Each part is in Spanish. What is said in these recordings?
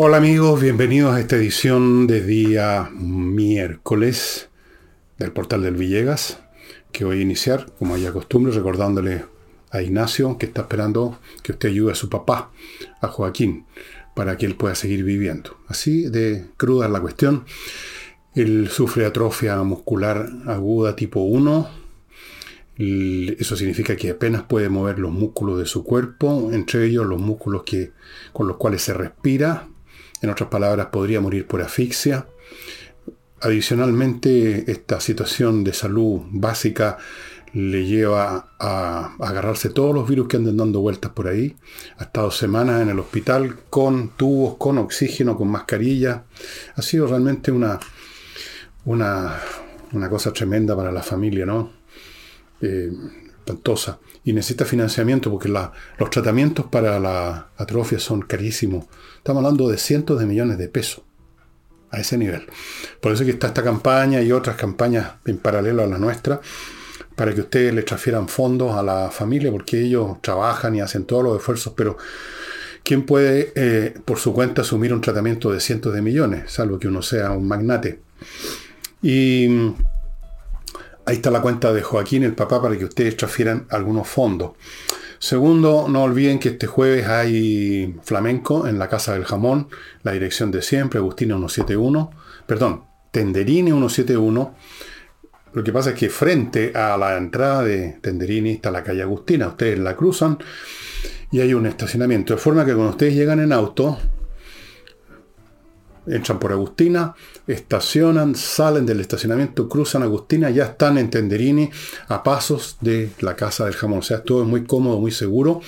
Hola amigos, bienvenidos a esta edición de día miércoles del portal del Villegas, que voy a iniciar, como ya costumbre, recordándole a Ignacio que está esperando que usted ayude a su papá, a Joaquín, para que él pueda seguir viviendo. Así de cruda es la cuestión. Él sufre atrofia muscular aguda tipo 1. Eso significa que apenas puede mover los músculos de su cuerpo, entre ellos los músculos que, con los cuales se respira, en otras palabras, podría morir por asfixia. Adicionalmente, esta situación de salud básica le lleva a agarrarse todos los virus que andan dando vueltas por ahí. Ha estado semanas en el hospital con tubos, con oxígeno, con mascarilla. Ha sido realmente una, una, cosa tremenda para la familia, ¿no? Eh, espantosa. Y necesita financiamiento porque los tratamientos para la atrofia son carísimos. Estamos hablando de cientos de millones de pesos a ese nivel. Por eso que está esta campaña y otras campañas en paralelo a la nuestra para que ustedes le transfieran fondos a la familia porque ellos trabajan y hacen todos los esfuerzos, pero ¿quién puede eh, por su cuenta asumir un tratamiento de cientos de millones, salvo que uno sea un magnate? Y ahí está la cuenta de Joaquín, el papá, para que ustedes transfieran algunos fondos. Segundo, no olviden que este jueves hay flamenco en la Casa del Jamón, la dirección de siempre, Agustina 171, perdón, Tenderini 171. Lo que pasa es que frente a la entrada de Tenderini está la calle Agustina, ustedes la cruzan y hay un estacionamiento, de forma que cuando ustedes llegan en auto, entran por Agustina, estacionan, salen del estacionamiento, cruzan Agustina, ya están en Tenderini a pasos de la Casa del Jamón. O sea, todo es muy cómodo, muy seguro.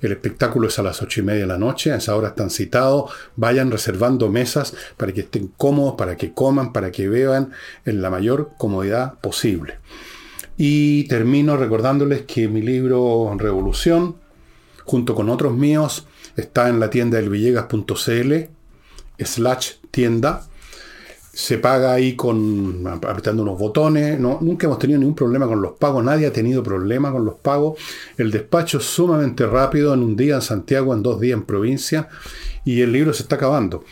El espectáculo es a las ocho y media de la noche, a esa hora están citados. Vayan reservando mesas para que estén cómodos, para que coman, para que beban en la mayor comodidad posible. Y termino recordándoles que mi libro Revolución, junto con otros míos, está en la tienda del Villegas.cl slash tienda. Se paga ahí con apretando unos botones. No, nunca hemos tenido ningún problema con los pagos. Nadie ha tenido problema con los pagos. El despacho es sumamente rápido. En un día en Santiago, en dos días en provincia. Y el libro se está acabando.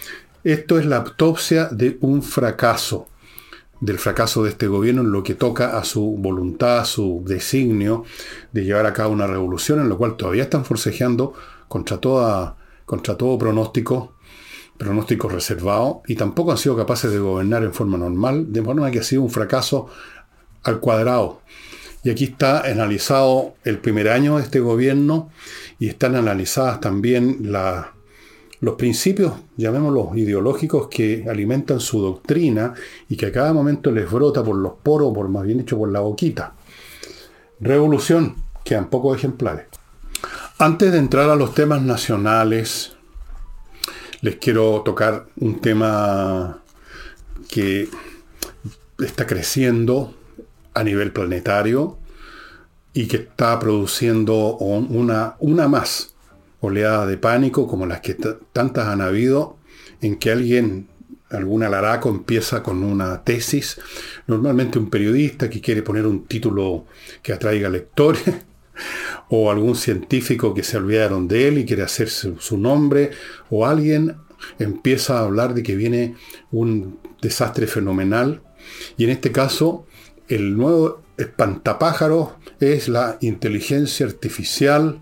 Esto es la autopsia de un fracaso. Del fracaso de este gobierno en lo que toca a su voluntad, a su designio de llevar a cabo una revolución, en lo cual todavía están forcejeando contra, contra todo pronóstico pronóstico reservado y tampoco han sido capaces de gobernar en forma normal, de forma que ha sido un fracaso al cuadrado. Y aquí está analizado el primer año de este gobierno y están analizadas también los principios, llamémoslos ideológicos, que alimentan su doctrina y que a cada momento les brota por los poros, por más bien dicho por la boquita. Revolución, quedan pocos ejemplares. Antes de entrar a los temas nacionales, les quiero tocar un tema que está creciendo a nivel planetario y que está produciendo una, una más oleada de pánico como las que tantas han habido, en que alguien, algún alaraco empieza con una tesis, normalmente un periodista que quiere poner un título que atraiga lectores, o algún científico que se olvidaron de él y quiere hacerse su nombre, o alguien empieza a hablar de que viene un desastre fenomenal, y en este caso el nuevo espantapájaro es la inteligencia artificial,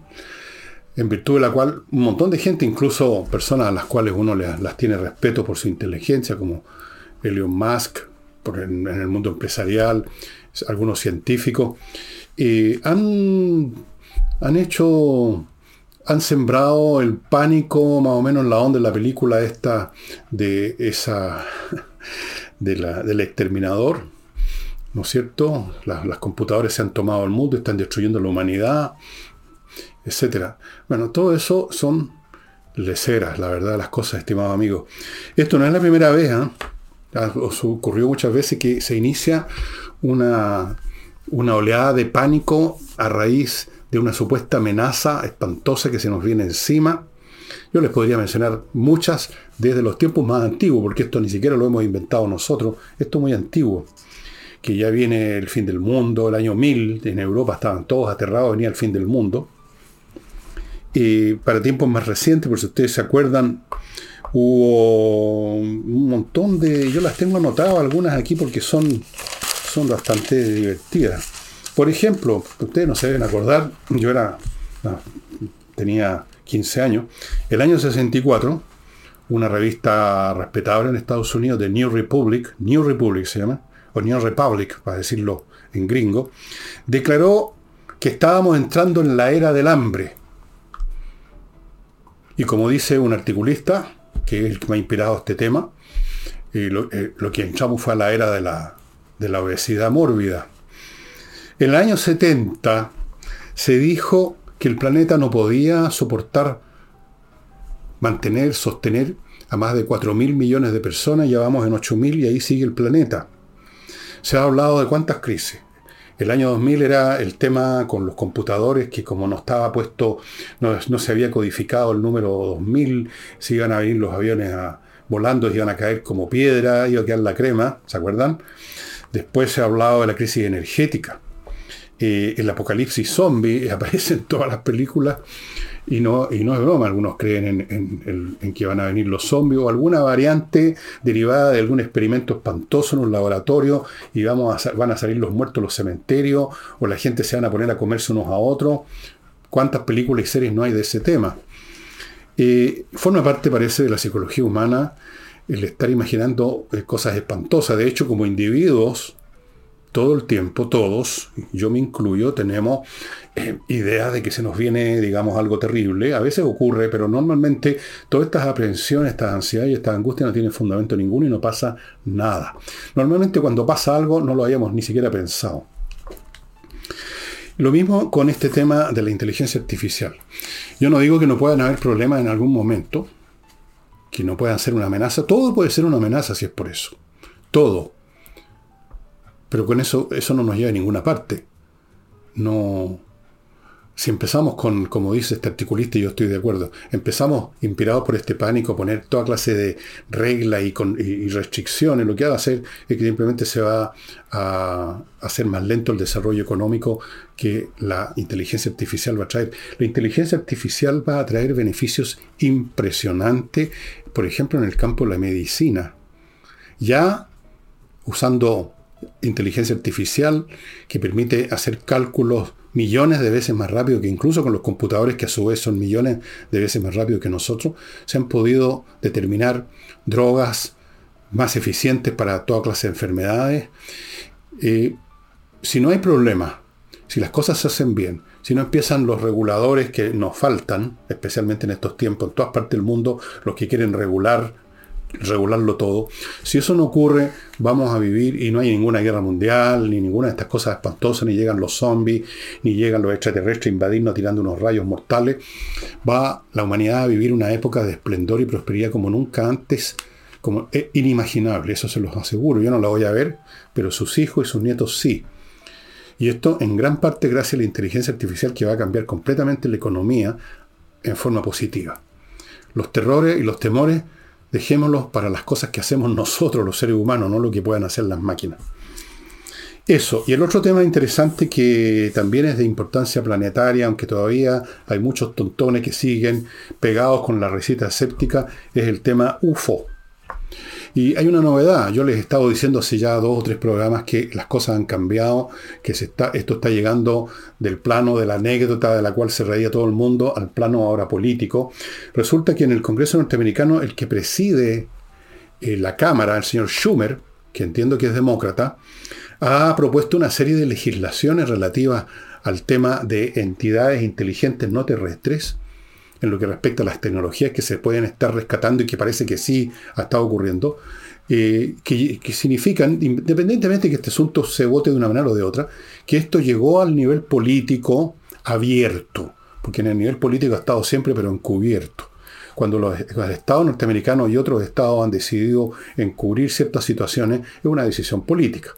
en virtud de la cual un montón de gente, incluso personas a las cuales uno las tiene respeto por su inteligencia, como Elon Musk, por en, el mundo empresarial, algunos científicos, eh, han, han hecho, han sembrado el pánico más o menos en la onda de la película esta de esa, de la, del exterminador, ¿no es cierto? las computadoras se han tomado el mundo, están destruyendo la humanidad, etc. Bueno, todo eso son leceras, la verdad, las cosas, estimado amigo. Esto no es la primera vez, ¿eh? Os ocurrió muchas veces que se inicia una una oleada de pánico a raíz de una supuesta amenaza espantosa que se nos viene encima. Yo les podría mencionar muchas desde los tiempos más antiguos, porque esto ni siquiera lo hemos inventado nosotros, esto es muy antiguo, que ya viene el fin del mundo, el año 1000, en Europa estaban todos aterrados, venía el fin del mundo. Y para tiempos más recientes, por si ustedes se acuerdan, Hubo un montón de... Yo las tengo anotadas algunas aquí porque son, bastante divertidas. Por ejemplo, ustedes no se deben acordar, yo era... tenía 15 años. El año 64, una revista respetable en Estados Unidos, de New Republic, New Republic se llama, o New Republic, para decirlo en gringo, declaró que estábamos entrando en la era del hambre. Y como dice un articulista, que es el que me ha inspirado este tema, eh, lo, que entramos fue a la era de la, de la obesidad mórbida. En el año 70 se dijo que el planeta no podía soportar, mantener, sostener a más de 4 mil millones de personas, ya vamos en 8 mil y ahí sigue el planeta. Se ha hablado de cuántas crisis. El año 2000 era el tema con los computadores, que como no estaba puesto, no, se había codificado el número 2000, se iban a venir los aviones a, volando, iban a caer como piedra, iba a quedar la crema, ¿se acuerdan? Después se ha hablado de la crisis energética. Eh, el apocalipsis zombie aparece en todas las películas y no, y no es broma, algunos creen en, que van a venir los zombies o alguna variante derivada de algún experimento espantoso en un laboratorio y vamos van a salir los muertos en los cementerios o la gente se van a poner a comerse unos a otros. ¿Cuántas películas y series no hay de ese tema? Eh, forma parte, parece, de la psicología humana el estar imaginando eh, cosas espantosas. De hecho, como individuos, todo el tiempo, todos, yo me incluyo, tenemos eh, ideas de que se nos viene, digamos, algo terrible. A veces ocurre, pero normalmente todas estas aprensiones, estas ansiedades y estas angustias no tienen fundamento ninguno y no pasa nada. Normalmente cuando pasa algo no lo hayamos ni siquiera pensado. Lo mismo con este tema de la inteligencia artificial. Yo no digo que no puedan haber problemas en algún momento, que no puedan ser una amenaza. Todo puede ser una amenaza si es por eso. Todo. Pero con eso, eso no nos lleva a ninguna parte. No. Si empezamos con, como dice este articulista, y yo estoy de acuerdo, empezamos inspirados por este pánico, poner toda clase de reglas y, y, restricciones, lo que va a hacer es que simplemente se va a hacer más lento el desarrollo económico que la inteligencia artificial va a traer. La inteligencia artificial va a traer beneficios impresionantes, por ejemplo, en el campo de la medicina. Ya usando inteligencia artificial que permite hacer cálculos millones de veces más rápido que incluso con los computadores que a su vez son millones de veces más rápido que nosotros, se han podido determinar drogas más eficientes para toda clase de enfermedades. Eh, si no hay problema, si las cosas se hacen bien, si no empiezan los reguladores que nos faltan, especialmente en estos tiempos, en todas partes del mundo, los que quieren regular regularlo todo. Si eso no ocurre, vamos a vivir y no hay ninguna guerra mundial, ni ninguna de estas cosas espantosas, ni llegan los zombies, ni llegan los extraterrestres a invadirnos tirando unos rayos mortales. Va la humanidad a vivir una época de esplendor y prosperidad como nunca antes, como inimaginable, eso se los aseguro. Yo no la voy a ver, pero sus hijos y sus nietos sí. Y esto en gran parte gracias a la inteligencia artificial que va a cambiar completamente la economía en forma positiva. Los terrores y los temores Dejémoslos para las cosas que hacemos nosotros, los seres humanos, no lo que puedan hacer las máquinas. Eso. Y el otro tema interesante que también es de importancia planetaria, aunque todavía hay muchos tontones que siguen pegados con la receta escéptica, es el tema UFO. Y hay una novedad, yo les he estado diciendo hace ya dos o tres programas que las cosas han cambiado, que se está, esto está llegando del plano de la anécdota de la cual se reía todo el mundo al plano ahora político. Resulta que en el Congreso norteamericano el que preside eh, la Cámara, el señor Schumer, que entiendo que es demócrata, ha propuesto una serie de legislaciones relativas al tema de entidades inteligentes no terrestres en lo que respecta a las tecnologías que se pueden estar rescatando y que parece que sí ha estado ocurriendo, eh, que, significan, independientemente de que este asunto se vote de una manera o de otra, que esto llegó al nivel político abierto, porque en el nivel político ha estado siempre pero encubierto. Cuando los, los estados norteamericanos y otros estados han decidido encubrir ciertas situaciones, es una decisión política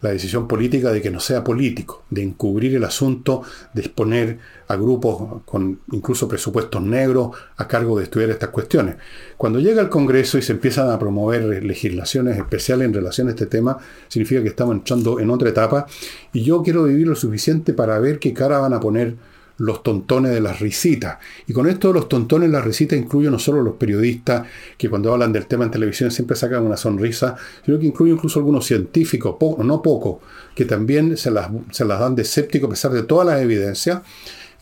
la decisión política de que no sea político, de encubrir el asunto, de exponer a grupos con incluso presupuestos negros a cargo de estudiar estas cuestiones. Cuando llega al Congreso y se empiezan a promover legislaciones especiales en relación a este tema, significa que estamos entrando en otra etapa y yo quiero vivir lo suficiente para ver qué cara van a poner los tontones de las risitas. Y con esto los tontones de las risitas incluyo no solo los periodistas que cuando hablan del tema en televisión siempre sacan una sonrisa, sino que incluyo incluso algunos científicos, no poco, que también se las, se las dan de escéptico a pesar de todas las evidencias.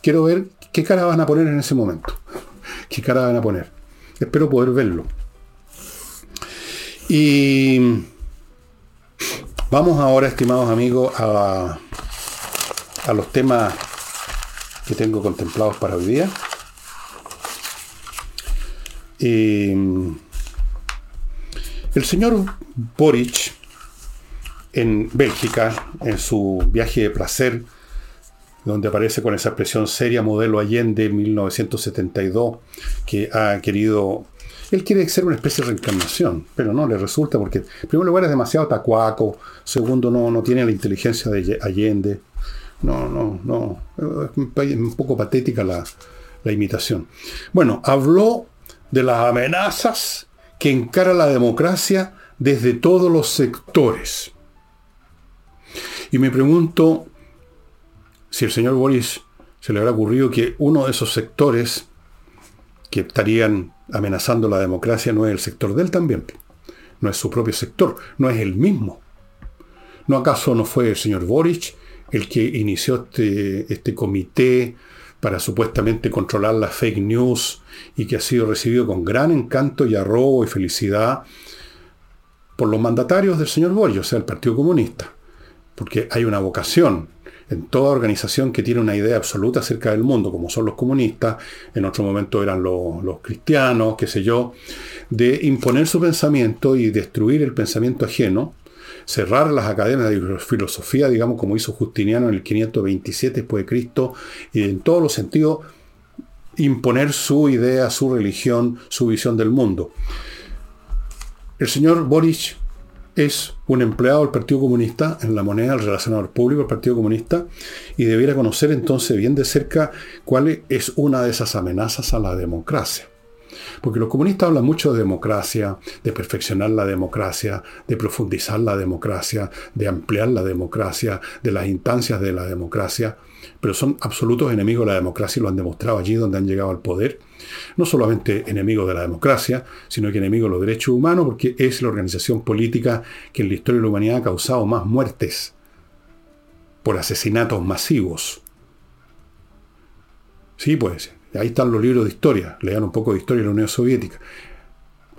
Quiero ver qué cara van a poner en ese momento. ¿Qué cara van a poner? Espero poder verlo. Y vamos ahora, estimados amigos, a, a los temas que tengo contemplados para hoy día. el señor Boric en Bélgica, en su viaje de placer, donde aparece con esa expresión seria modelo Allende 1972, que ha querido... Él quiere ser una especie de reencarnación, pero no le resulta porque, en primer lugar, es demasiado tacuaco, segundo, no, no tiene la inteligencia de Allende, no, no, no, es un poco patética la, la imitación. Bueno, habló de las amenazas que encara la democracia desde todos los sectores. Y me pregunto si el señor Boris se le habrá ocurrido que uno de esos sectores que estarían amenazando la democracia no es el sector de él también. No es su propio sector, no es el mismo. ¿No acaso no fue el señor Boric el que inició este, este comité para supuestamente controlar las fake news y que ha sido recibido con gran encanto y arrobo y felicidad por los mandatarios del señor Boric, o sea, el Partido Comunista? porque hay una vocación en toda organización que tiene una idea absoluta acerca del mundo, como son los comunistas, en otro momento eran los, cristianos, qué sé yo, de imponer su pensamiento y destruir el pensamiento ajeno, cerrar las academias de filosofía, digamos, como hizo Justiniano en el 527 después de Cristo, y en todos los sentidos imponer su idea, su religión, su visión del mundo. El señor Boris es un empleado del Partido Comunista en la moneda, el relacionador público del Partido Comunista, y debiera conocer entonces bien de cerca cuál es una de esas amenazas a la democracia. Porque los comunistas hablan mucho de democracia, de perfeccionar la democracia, de profundizar la democracia, de ampliar la democracia, de las instancias de la democracia, pero son absolutos enemigos de la democracia y lo han demostrado allí donde han llegado al poder no solamente enemigo de la democracia, sino que enemigo de los derechos humanos, porque es la organización política que en la historia de la humanidad ha causado más muertes por asesinatos masivos. Sí, pues, ahí están los libros de historia. Lean un poco de historia de la Unión Soviética.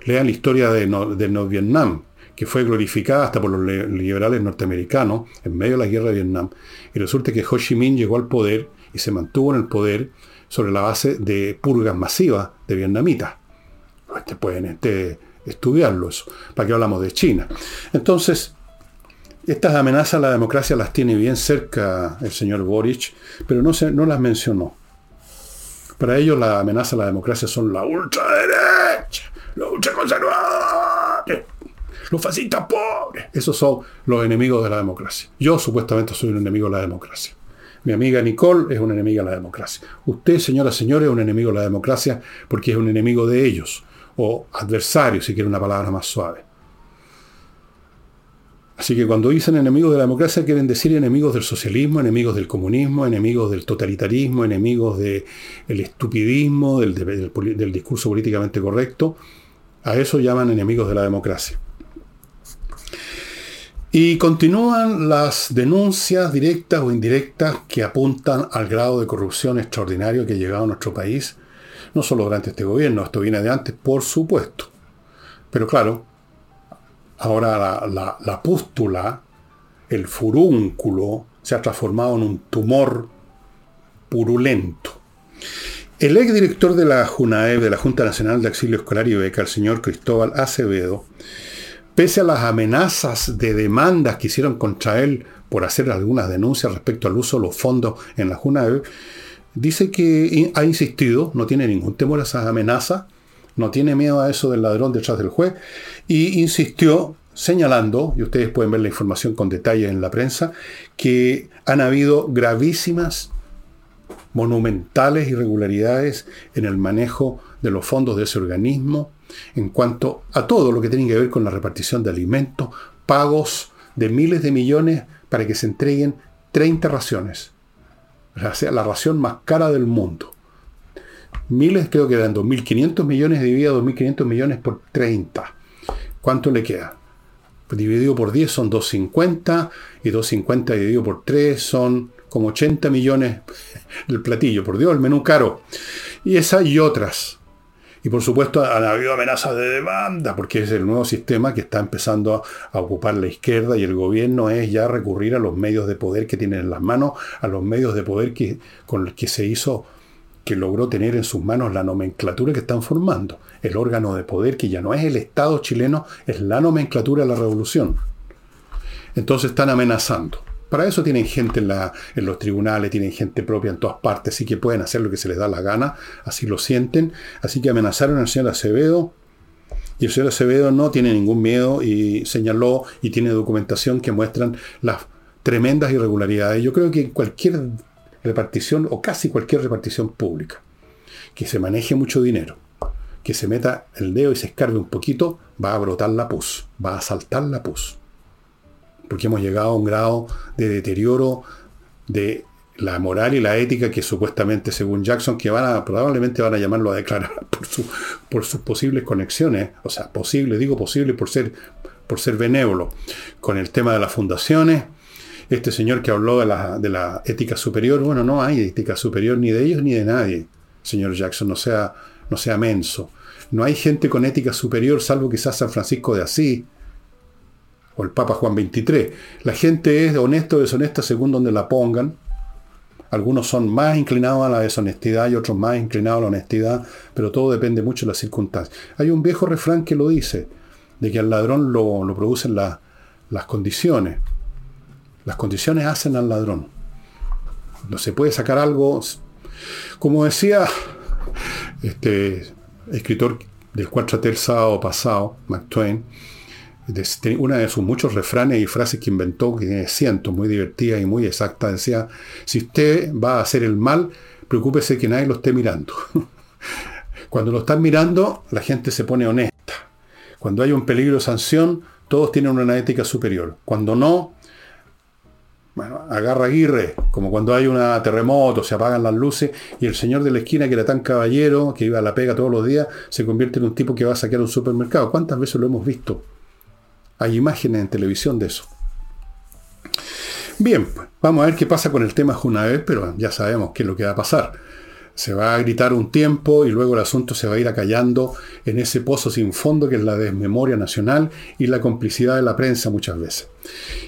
Lean la historia de, de Vietnam, que fue glorificada hasta por los liberales norteamericanos en medio de la guerra de Vietnam. Y resulta que Ho Chi Minh llegó al poder y se mantuvo en el poder sobre la base de purgas masivas de vietnamitas. Este, pueden este, estudiarlo eso. ¿Para qué hablamos de China? Entonces, estas amenazas a la democracia las tiene bien cerca el señor Boric, pero no, no las mencionó. Para ellos la amenaza a la democracia son la ultraderecha, la ultraconservadora, los fascistas pobres. Esos son los enemigos de la democracia. Yo supuestamente soy un enemigo de la democracia. Mi amiga Nicole es una enemiga de la democracia. Usted, señora, señores, es un enemigo de la democracia porque es un enemigo de ellos. O adversario, si quiere una palabra más suave. Así que cuando dicen enemigos de la democracia quieren decir enemigos del socialismo, enemigos del comunismo, enemigos del totalitarismo, enemigos del estupidismo, del discurso políticamente correcto. A eso llaman enemigos de la democracia. Y continúan las denuncias directas o indirectas que apuntan al grado de corrupción extraordinario que ha llegado a nuestro país, no solo durante este gobierno, esto viene de antes, por supuesto. Pero claro, ahora la, pústula, el furúnculo, se ha transformado en un tumor purulento. El exdirector de la JUNAEB, de la Junta Nacional de Auxilio Escolar y Beca, el señor Cristóbal Acevedo, pese a las amenazas de demandas que hicieron contra él por hacer algunas denuncias respecto al uso de los fondos en la JUNAEB, dice que ha insistido, no tiene ningún temor a esas amenazas, no tiene miedo a eso del ladrón detrás del juez, y insistió señalando, y ustedes pueden ver la información con detalle en la prensa, que han habido gravísimas, monumentales irregularidades en el manejo de los fondos de ese organismo, en cuanto a todo lo que tiene que ver con la repartición de alimentos, pagos de miles de millones para que se entreguen 30 raciones. O sea, la ración más cara del mundo. Miles, creo que eran 2.500 millones, dividido 2.500 millones por 30. ¿Cuánto le queda? dividido por 10 son 250 y 250 dividido por 3 son como 80 millones el platillo. Por Dios, el menú caro. Y esa y otras. Y por supuesto han habido amenazas de demanda, porque es el nuevo sistema que está empezando a, ocupar la izquierda y el gobierno es ya recurrir a los medios de poder que tienen en las manos, a los medios de poder que, con los que se hizo, que logró tener en sus manos la nomenclatura que están formando. El órgano de poder que ya no es el Estado chileno, es la nomenclatura de la revolución. Entonces están amenazando. Para eso tienen gente en, la, en, los tribunales, tienen gente propia en todas partes, así que pueden hacer lo que se les da la gana, así lo sienten. Así que amenazaron al señor Acevedo y el señor Acevedo no tiene ningún miedo y señaló y tiene documentación que muestran las tremendas irregularidades. Yo creo que cualquier repartición o casi cualquier repartición pública que se maneje mucho dinero, que se meta el dedo y se escarbe un poquito, va a brotar la pus, va a saltar la pus porque hemos llegado a un grado de deterioro de la moral y la ética que supuestamente, según Jackson, que van a, probablemente van a llamarlo a declarar por, por sus posibles conexiones, o sea, posible, digo posible por ser, por ser benévolo, con el tema de las fundaciones. Este señor que habló de la, de la ética superior, bueno, no hay ética superior ni de ellos ni de nadie, señor Jackson, no sea, no sea menso. No hay gente con ética superior, salvo quizás San Francisco de Asís, o el Papa Juan XXIII. La gente es honesta o deshonesta según donde la pongan. Algunos son más inclinados a la deshonestidad y otros más inclinados a la honestidad, pero todo depende mucho de las circunstancias. Hay un viejo refrán que lo dice, de que al ladrón lo, producen las condiciones. Las condiciones hacen al ladrón. No se puede sacar algo, como decía este escritor del 4 el sábado pasado, Mark Twain, una de sus muchos refranes y frases que inventó, que tiene cientos, muy divertida y muy exacta, decía, si usted va a hacer el mal, preocúpese que nadie lo esté mirando. Cuando lo están mirando, la gente se pone honesta. Cuando hay un peligro de sanción, todos tienen una ética superior. Cuando no, bueno, agarra Aguirre, como cuando hay un terremoto, se apagan las luces y el señor de la esquina, que era tan caballero, que iba a la pega todos los días, se convierte en un tipo que va a saquear un supermercado. ¿Cuántas veces lo hemos visto? Hay imágenes en televisión de eso. Bien, vamos a ver qué pasa con el tema Junaed, pero ya sabemos qué es lo que va a pasar. Se va a gritar un tiempo y luego el asunto se va a ir acallando en ese pozo sin fondo que es la desmemoria nacional y la complicidad de la prensa muchas veces.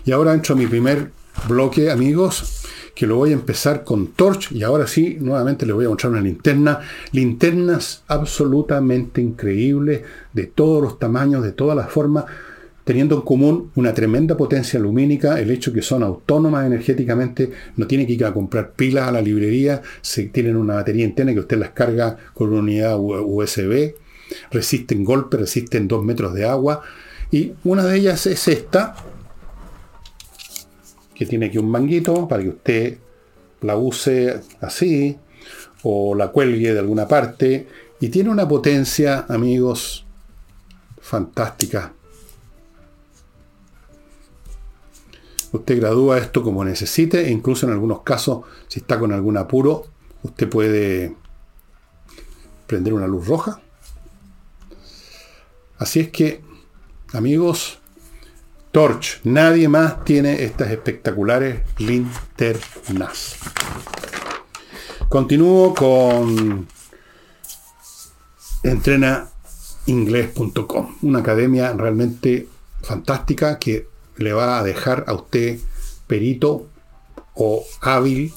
Y ahora entro a mi primer bloque, amigos, que lo voy a empezar con Torch y ahora sí, nuevamente les voy a mostrar una linterna. Linternas absolutamente increíbles, de todos los tamaños, de todas las formas teniendo en común una tremenda potencia lumínica, el hecho que son autónomas energéticamente, no tienen que ir a comprar pilas a la librería, se tienen una batería interna que usted las carga con una unidad USB, resisten golpes, resisten dos metros de agua, y una de ellas es esta, que tiene aquí un manguito para que usted la use así, o la cuelgue de alguna parte, y tiene una potencia, amigos, fantástica. Usted gradúa esto como necesite e incluso en algunos casos, si está con algún apuro, usted puede prender una luz roja. Así es que, amigos, Torch, nadie más tiene estas espectaculares linternas. Continúo con entrenainglés.com, una academia realmente fantástica que le va a dejar a usted perito o hábil,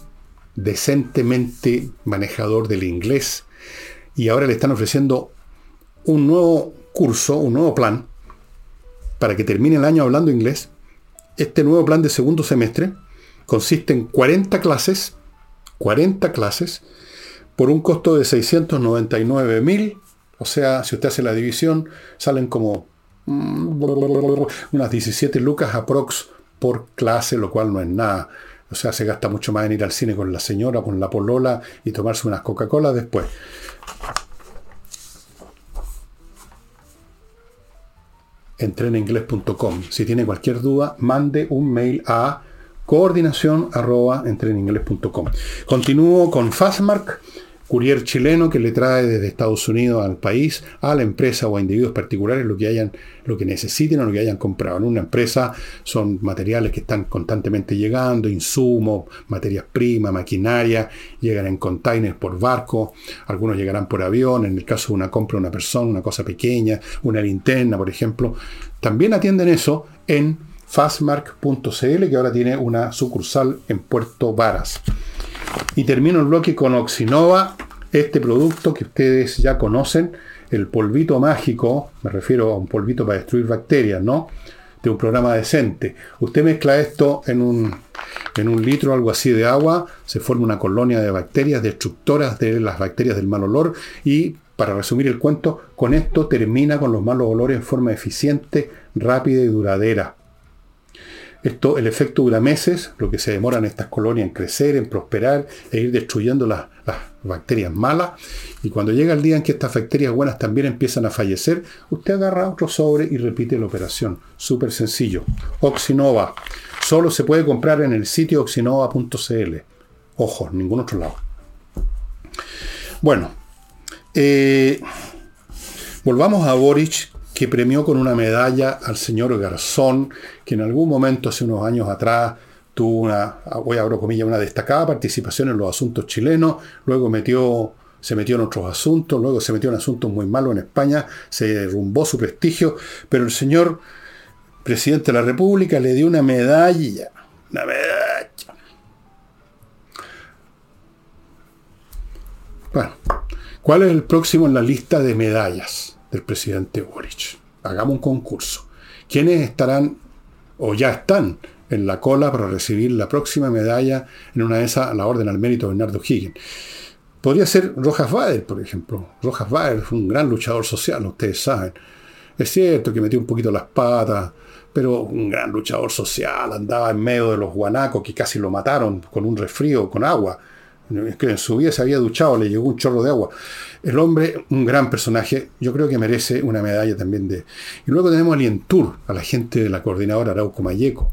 decentemente manejador del inglés. Y ahora le están ofreciendo un nuevo curso, un nuevo plan, para que termine el año hablando inglés. Este nuevo plan de segundo semestre consiste en 40 clases, 40 clases, por un costo de 699 mil. O sea, si usted hace la división, salen como Mm, unas 17 lucas aprox por clase, lo cual no es nada. O sea, se gasta mucho más en ir al cine con la señora, con la polola y tomarse unas Coca-Cola después. Entreninglés.com. Si tiene cualquier duda, mande un mail a coordinación arroba. Continúo con Fastmark, courier chileno que le trae desde Estados Unidos al país, a la empresa o a individuos particulares lo que hayan, lo que necesiten o lo que hayan comprado. En una empresa son materiales que están constantemente llegando, insumos, materias primas, maquinaria, llegan en containers por barco, algunos llegarán por avión, en el caso de una compra de una persona, una cosa pequeña, una linterna, por ejemplo. También atienden eso en fastmark.cl, que ahora tiene una sucursal en Puerto Varas. Y termino el bloque con Oxinova, este producto que ustedes ya conocen, el polvito mágico, me refiero a un polvito para destruir bacterias, ¿no? De un programa decente. Usted mezcla esto en un, en un litro, algo así de agua, se forma una colonia de bacterias destructoras de las bacterias del mal olor y para resumir el cuento, con esto termina con los malos olores en forma eficiente, rápida y duradera. Esto, el efecto dura meses, lo que se demoran estas colonias en crecer, en prosperar e ir destruyendo las, bacterias malas. Y cuando llega el día en que estas bacterias buenas también empiezan a fallecer, usted agarra otro sobre y repite la operación. Súper sencillo. Oxinova. Solo se puede comprar en el sitio oxinova.cl. Ojo, ningún otro lado. Bueno, eh, volvamos a Boric, que premió con una medalla al señor Garzón, que en algún momento, hace unos años atrás, tuvo una, voy a abrir comillas, una destacada participación en los asuntos chilenos, luego metió, se metió en otros asuntos, luego se metió en asuntos muy malos en España, se derrumbó su prestigio, pero el señor presidente de la República le dio una medalla, una medalla. Bueno, ¿cuál es el próximo en la lista de medallas? Del presidente Boric. Hagamos un concurso. ¿Quiénes estarán o ya están en la cola para recibir la próxima medalla en una de esas, la Orden al Mérito de Bernardo Higgins? Podría ser Rojas Bader, por ejemplo. Rojas Bader fue un gran luchador social, ustedes saben. Es cierto que metió un poquito las patas, pero un gran luchador social, andaba en medio de los guanacos que casi lo mataron con un resfrío, con agua. Que en su vida se había duchado, le llegó un chorro de agua. El hombre, un gran personaje, yo creo que merece una medalla también de... Y luego tenemos a Lientur, a la gente de la coordinadora Arauco Mayeco.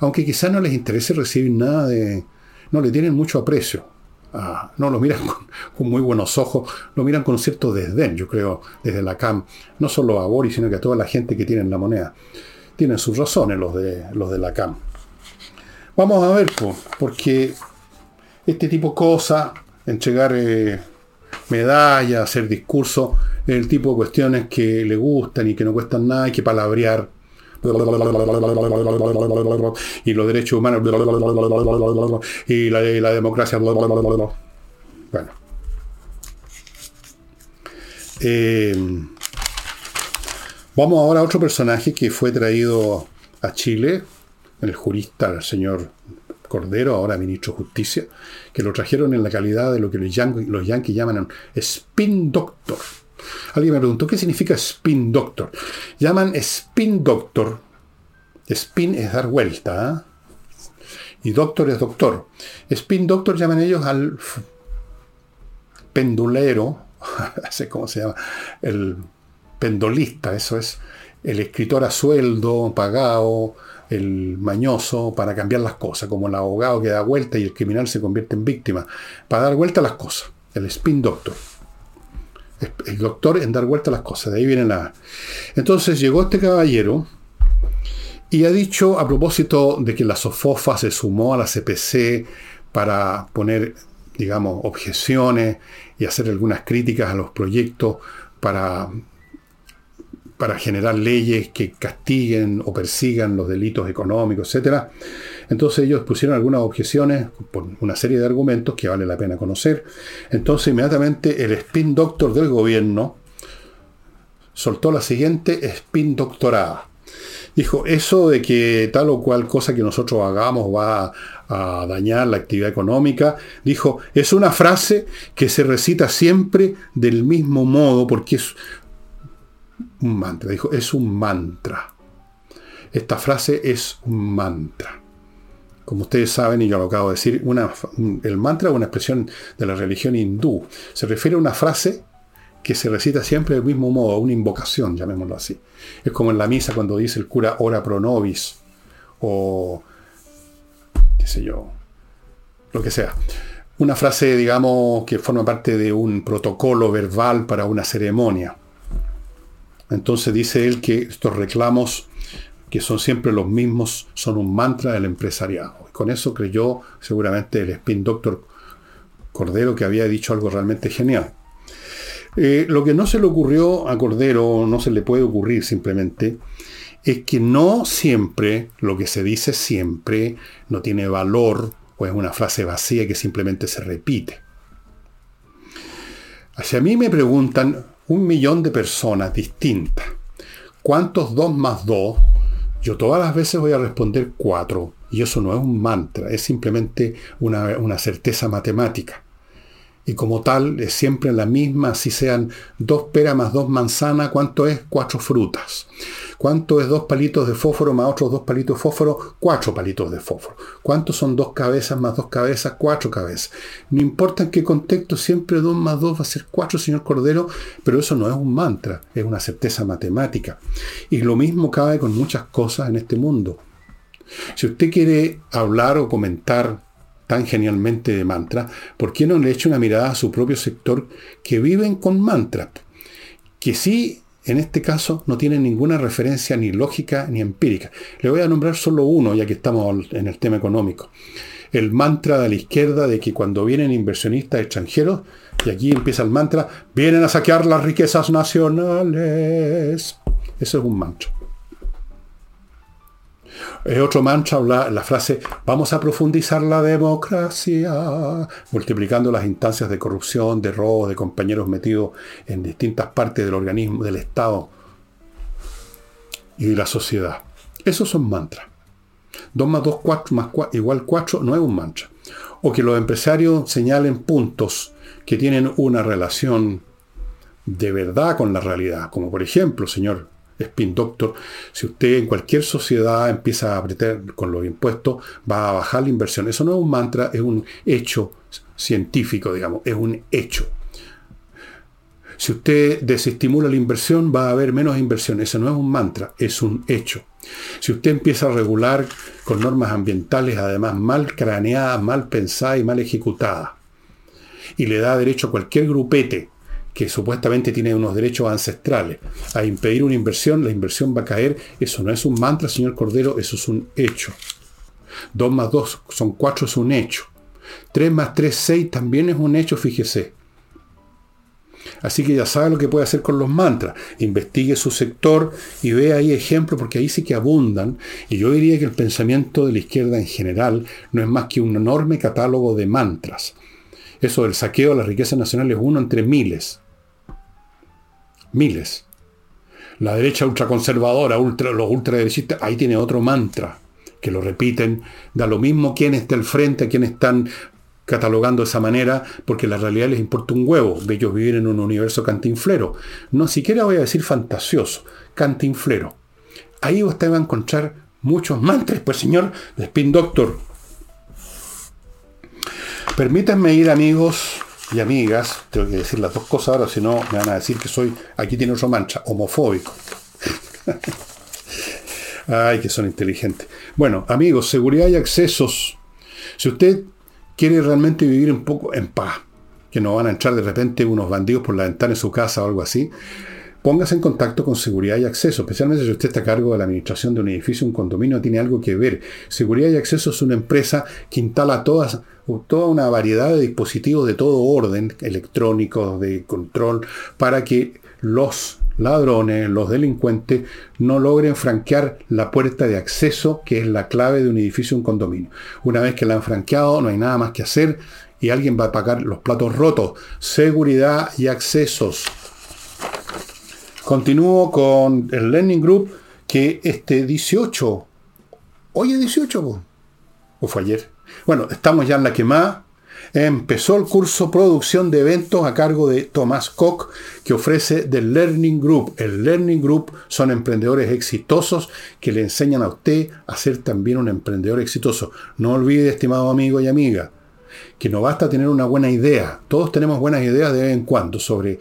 Aunque quizás no les interese recibir nada de... No le tienen mucho aprecio. Ah, no lo miran con, muy buenos ojos, lo miran con cierto desdén, yo creo, desde la CAM. No solo a Boris, sino que a toda la gente que tiene la moneda. Tienen sus razones los de, los de la CAM. Vamos a ver, porque este tipo de cosas, entregar... Eh, medallas, hacer discursos, el tipo de cuestiones que le gustan y que no cuestan nada, y que palabrear. Y los derechos humanos. Y la, la democracia. Bueno. Eh, vamos ahora a otro personaje que fue traído a Chile, el jurista, el señor Cordero, ahora ministro de Justicia, que lo trajeron en la calidad de lo que los yankees, llaman spin doctor. Alguien me preguntó, ¿qué significa spin doctor? Llaman spin doctor. Spin es dar vuelta. ¿ah? Y doctor es doctor. Spin doctor llaman ellos al pendulero, sé cómo se llama, el pendolista, eso es el escritor a sueldo, pagado, el mañoso para cambiar las cosas, como el abogado que da vuelta y el criminal se convierte en víctima, para dar vuelta a las cosas, el spin doctor. El doctor en dar vuelta a las cosas, de ahí viene la... Entonces llegó este caballero y ha dicho, a propósito de que la SOFOFA se sumó a la CPC para poner, digamos, objeciones y hacer algunas críticas a los proyectos para para generar leyes que castiguen o persigan los delitos económicos, etc. Entonces ellos pusieron algunas objeciones por una serie de argumentos que vale la pena conocer. Entonces inmediatamente el spin doctor del gobierno soltó la siguiente spin doctorada. Dijo, eso de que tal o cual cosa que nosotros hagamos va a dañar la actividad económica, dijo, es una frase que se recita siempre del mismo modo porque es un mantra. Dijo, es un mantra. Esta frase es un mantra. Como ustedes saben, y yo lo acabo de decir, una, el mantra es una expresión de la religión hindú. Se refiere a una frase que se recita siempre del mismo modo, una invocación, llamémoslo así. Es como en la misa cuando dice el cura ora pro nobis, o sé yo, lo que sea. Una frase, digamos, que forma parte de un protocolo verbal para una ceremonia. Entonces dice él que estos reclamos, que son siempre los mismos, son un mantra del empresariado. Y con eso creyó seguramente el spin doctor Cordero que había dicho algo realmente genial. Eh, lo que no se le ocurrió a Cordero, no se le puede ocurrir simplemente, es que no siempre lo que se dice siempre no tiene valor o es una frase vacía que simplemente se repite. Hacia mí me preguntan un millón de personas distintas, ¿cuántos 2 más 2? Yo todas las veces voy a responder 4. Y eso no es un mantra, es simplemente una, una certeza matemática y como tal es siempre la misma, si sean dos peras más dos manzanas, ¿cuánto es? Cuatro frutas. ¿Cuánto es dos palitos de fósforo más otros dos palitos de fósforo? Cuatro palitos de fósforo. ¿Cuántos son dos cabezas más dos cabezas? Cuatro cabezas. No importa en qué contexto, siempre dos más dos va a ser cuatro, señor Cordero, pero eso no es un mantra, es una certeza matemática. Y lo mismo cabe con muchas cosas en este mundo. Si usted quiere hablar o comentar tan genialmente de mantra, ¿por qué no le echa una mirada a su propio sector que viven con mantra? Que sí, en este caso, no tienen ninguna referencia ni lógica ni empírica. Le voy a nombrar solo uno, ya que estamos en el tema económico. El mantra de la izquierda de que cuando vienen inversionistas extranjeros, y aquí empieza el mantra, vienen a saquear las riquezas nacionales. Eso es un mantra. Es otro mantra la frase vamos a profundizar la democracia, multiplicando las instancias de corrupción, de robo, de compañeros metidos en distintas partes del organismo, del Estado y de la sociedad. Esos son mantras. 2 más 2, 4 más 4, igual 4 no es un mantra. O que los empresarios señalen puntos que tienen una relación de verdad con la realidad. Como por ejemplo, señor Spin Doctor, si usted en cualquier sociedad empieza a apretar con los impuestos, va a bajar la inversión. Eso no es un mantra, es un hecho científico, digamos, es un hecho. Si usted desestimula la inversión, va a haber menos inversión. Eso no es un mantra, es un hecho. Si usted empieza a regular con normas ambientales, además mal craneadas, mal pensadas y mal ejecutadas, y le da derecho a cualquier grupete que supuestamente tiene unos derechos ancestrales, a impedir una inversión, la inversión va a caer. Eso no es un mantra, señor Cordero, eso es un hecho. 2 más 2 son 4, es un hecho. 3 más 3, 6 también es un hecho, fíjese. Así que ya sabe lo que puede hacer con los mantras. Investigue su sector y ve ahí ejemplos, porque ahí sí que abundan. Y yo diría que el pensamiento de la izquierda en general no es más que un enorme catálogo de mantras. Eso del saqueo de la riqueza nacional es uno entre miles miles. La derecha ultraconservadora, ultra, los ultraderechistas, ahí tiene otro mantra, que lo repiten, da lo mismo quién está al frente, quién están catalogando de esa manera, porque la realidad les importa un huevo, de ellos vivir en un universo cantinflero. No siquiera voy a decir fantasioso, cantinflero. Ahí usted va a encontrar muchos mantras, pues señor, de Spin Doctor. Permítanme ir, amigos, y amigas, tengo que decir las dos cosas ahora, si no me van a decir que soy, aquí tiene otro mancha, homofóbico. Ay, que son inteligentes. Bueno, amigos, seguridad y accesos. Si usted quiere realmente vivir un poco en paz, que no van a entrar de repente unos bandidos por la ventana de su casa o algo así, póngase en contacto con seguridad y acceso, especialmente si usted está a cargo de la administración de un edificio, un condominio, tiene algo que ver. Seguridad y acceso es una empresa que instala todas, toda una variedad de dispositivos de todo orden, electrónicos, de control, para que los ladrones, los delincuentes, no logren franquear la puerta de acceso, que es la clave de un edificio, un condominio. Una vez que la han franqueado, no hay nada más que hacer y alguien va a pagar los platos rotos. Seguridad y accesos. Continúo con el Learning Group que este 18, hoy es 18, ¿o fue ayer? Bueno, estamos ya en la quemada. Empezó el curso Producción de Eventos a cargo de Tomás Koch, que ofrece The Learning Group. El Learning Group son emprendedores exitosos que le enseñan a usted a ser también un emprendedor exitoso. No olvide, estimado amigo y amiga, que no basta tener una buena idea. Todos tenemos buenas ideas de vez en cuando sobre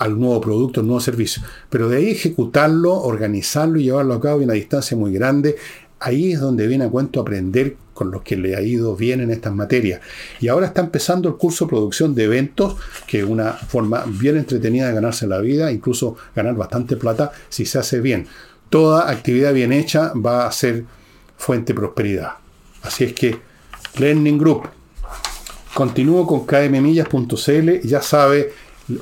al nuevo producto, al nuevo servicio. Pero de ahí ejecutarlo, organizarlo y llevarlo a cabo en una distancia muy grande, ahí es donde viene a cuento aprender con los que le ha ido bien en estas materias. Y ahora está empezando el curso de producción de eventos, que es una forma bien entretenida de ganarse la vida, incluso ganar bastante plata si se hace bien. Toda actividad bien hecha va a ser fuente de prosperidad. Así es que, Learning Group. Continúo con kmmillas.cl, ya sabe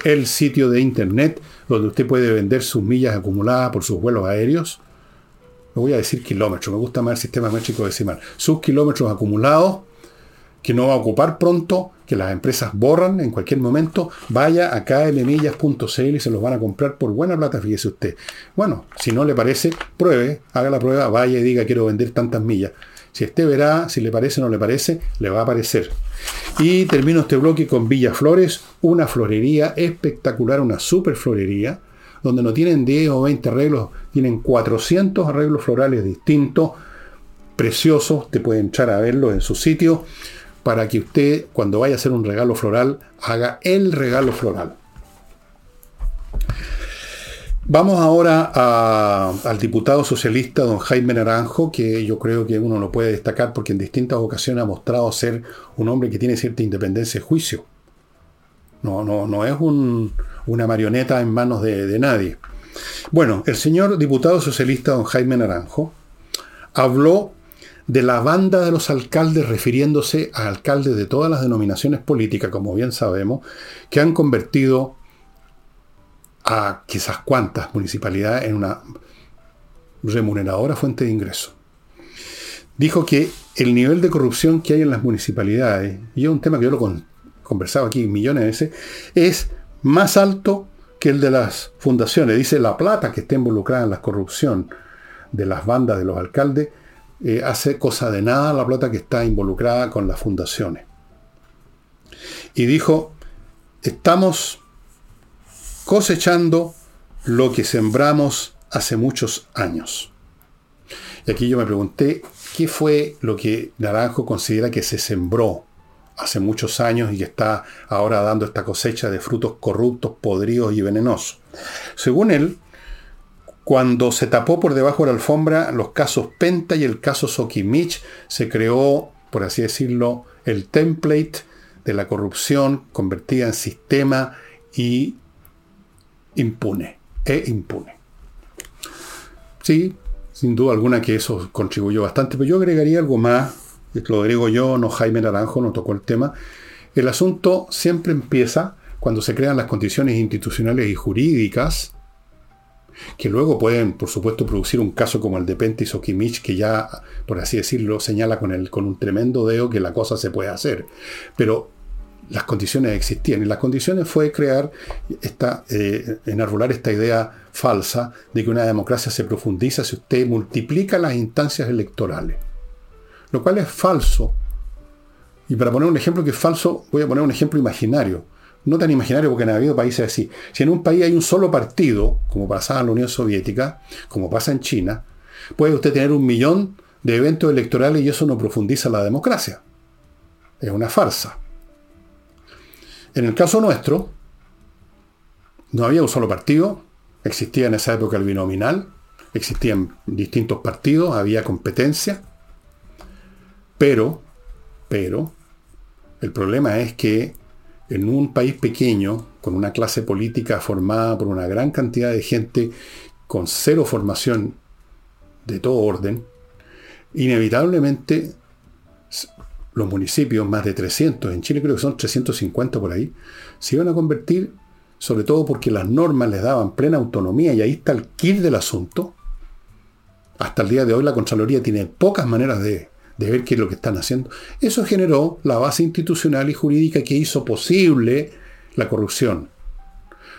el sitio de internet donde usted puede vender sus millas acumuladas por sus vuelos aéreos voy a decir kilómetros, me gusta más el sistema métrico decimal, sus kilómetros acumulados, que no va a ocupar pronto, que las empresas borran en cualquier momento, vaya a kmillas.cl y se los van a comprar por buena plata, fíjese usted. Bueno, si no le parece, pruebe, haga la prueba, vaya y diga quiero vender tantas millas. Si usted verá, si le parece o no le parece, le va a aparecer. Y termino este bloque con Villa Flores, una florería espectacular, una super florería, donde no tienen 10 o 20 arreglos, tienen 400 arreglos florales distintos, preciosos, te puede entrar a verlos en su sitio, para que usted cuando vaya a hacer un regalo floral, haga el regalo floral. Vamos ahora al diputado socialista don Jaime Naranjo, que yo creo que uno lo puede destacar porque en distintas ocasiones ha mostrado ser un hombre que tiene cierta independencia de juicio. No, no, no es un, una marioneta en manos de, nadie. Bueno, el señor diputado socialista don Jaime Naranjo habló de la banda de los alcaldes refiriéndose a alcaldes de todas las denominaciones políticas, como bien sabemos, que han convertido a quizás cuantas municipalidades en una remuneradora fuente de ingreso. Dijo que el nivel de corrupción que hay en las municipalidades, y es un tema que yo lo he conversado aquí millones de veces, es más alto que el de las fundaciones. Dice la plata que está involucrada en la corrupción de las bandas de los alcaldes eh, hace cosa de nada la plata que está involucrada con las fundaciones. Y dijo, estamos cosechando lo que sembramos hace muchos años. Y aquí yo me pregunté, ¿qué fue lo que Naranjo considera que se sembró hace muchos años y que está ahora dando esta cosecha de frutos corruptos, podridos y venenosos. Según él, cuando se tapó por debajo de la alfombra los casos Penta y el caso Sokimich, se creó, por así decirlo, el template de la corrupción convertida en sistema y impune, e impune. Sí, sin duda alguna que eso contribuyó bastante, pero yo agregaría algo más lo agrego yo, no Jaime Naranjo, no tocó el tema. El asunto siempre empieza cuando se crean las condiciones institucionales y jurídicas, que luego pueden, por supuesto, producir un caso como el de Pentis o Kimich, que ya, por así decirlo, señala con, el, con un tremendo dedo que la cosa se puede hacer. Pero las condiciones existían. Y las condiciones fue crear, esta, eh, enarbolar esta idea falsa de que una democracia se profundiza si usted multiplica las instancias electorales lo cual es falso. Y para poner un ejemplo que es falso, voy a poner un ejemplo imaginario. No tan imaginario porque han habido países así. Si en un país hay un solo partido, como pasaba en la Unión Soviética, como pasa en China, puede usted tener un millón de eventos electorales y eso no profundiza la democracia. Es una farsa. En el caso nuestro, no había un solo partido, existía en esa época el binominal, existían distintos partidos, había competencia, pero, pero, el problema es que en un país pequeño, con una clase política formada por una gran cantidad de gente con cero formación de todo orden, inevitablemente los municipios, más de 300, en Chile creo que son 350 por ahí, se iban a convertir, sobre todo porque las normas les daban plena autonomía, y ahí está el kit del asunto. Hasta el día de hoy la Contraloría tiene pocas maneras de de ver qué es lo que están haciendo. Eso generó la base institucional y jurídica que hizo posible la corrupción.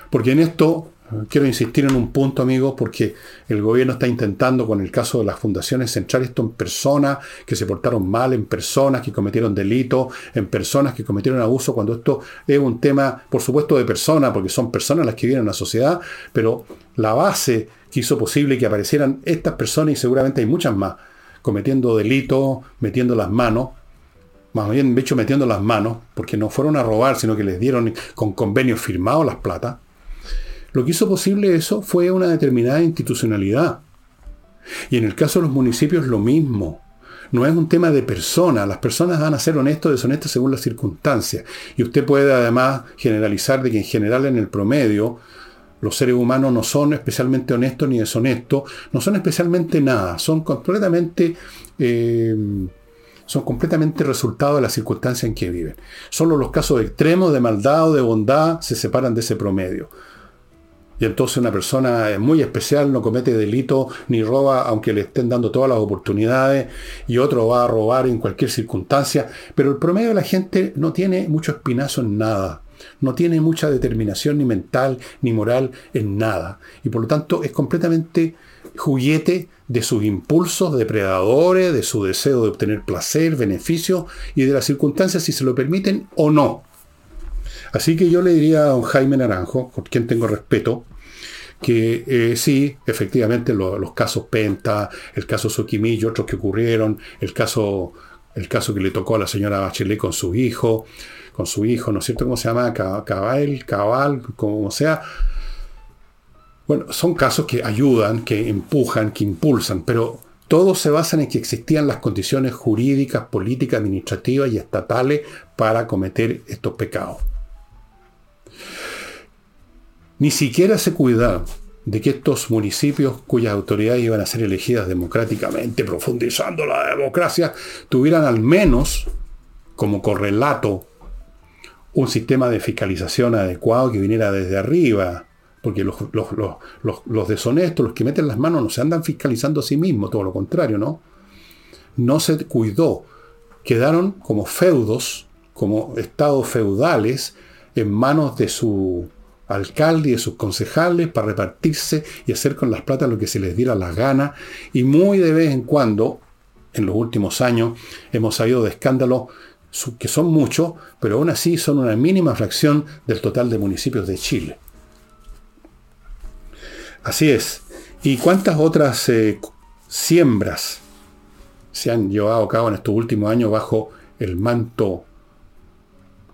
Porque en esto quiero insistir en un punto, amigos, porque el gobierno está intentando con el caso de las fundaciones centrar esto en personas que se portaron mal, en personas que cometieron delitos, en personas que cometieron abuso, cuando esto es un tema, por supuesto, de personas, porque son personas las que viven en la sociedad, pero la base que hizo posible que aparecieran estas personas, y seguramente hay muchas más, cometiendo delitos, metiendo las manos, más bien de hecho metiendo las manos, porque no fueron a robar, sino que les dieron con convenios firmados las plata, lo que hizo posible eso fue una determinada institucionalidad. Y en el caso de los municipios lo mismo. no es un tema de persona. Las personas van a ser honestos o deshonestas según las circunstancias. Y usted puede además generalizar de que en general en el promedio los seres humanos no son especialmente honestos ni deshonestos, no son especialmente nada, son completamente, eh, son completamente resultado de las circunstancias en que viven. Solo los casos extremos de maldad o de bondad se separan de ese promedio. Y entonces una persona muy especial no comete delito ni roba aunque le estén dando todas las oportunidades y otro va a robar en cualquier circunstancia. Pero el promedio de la gente no tiene mucho espinazo en nada. No tiene mucha determinación ni mental ni moral en nada. Y por lo tanto es completamente juguete de sus impulsos depredadores, de su deseo de obtener placer, beneficio y de las circunstancias si se lo permiten o no. Así que yo le diría a don Jaime Naranjo, por quien tengo respeto, que eh, sí, efectivamente los casos Penta, el caso Sokimillo, otros que ocurrieron, el caso, el caso que le tocó a la señora Bachelet con su hijo, con su hijo, ¿no es cierto? ¿Cómo se llama? Cabal, Cabal, como sea. Bueno, son casos que ayudan, que empujan, que impulsan, pero todos se basan en que existían las condiciones jurídicas, políticas, administrativas y estatales para cometer estos pecados. Ni siquiera se cuidaron de que estos municipios cuyas autoridades iban a ser elegidas democráticamente, profundizando la democracia, tuvieran al menos como correlato un sistema de fiscalización adecuado que viniera desde arriba. Porque los, los, deshonestos, los que meten las manos, no se andan fiscalizando a sí mismos, todo lo contrario, ¿no? No se cuidó. Quedaron como feudos, como estados feudales, en manos de su alcalde y de sus concejales para repartirse y hacer con las platas lo que se les diera la gana. Y muy de vez en cuando, en los últimos años, hemos sabido de escándalos que son muchos, pero aún así son una mínima fracción del total de municipios de Chile. Así es. ¿Y cuántas otras eh, siembras se han llevado a cabo en estos últimos años bajo el manto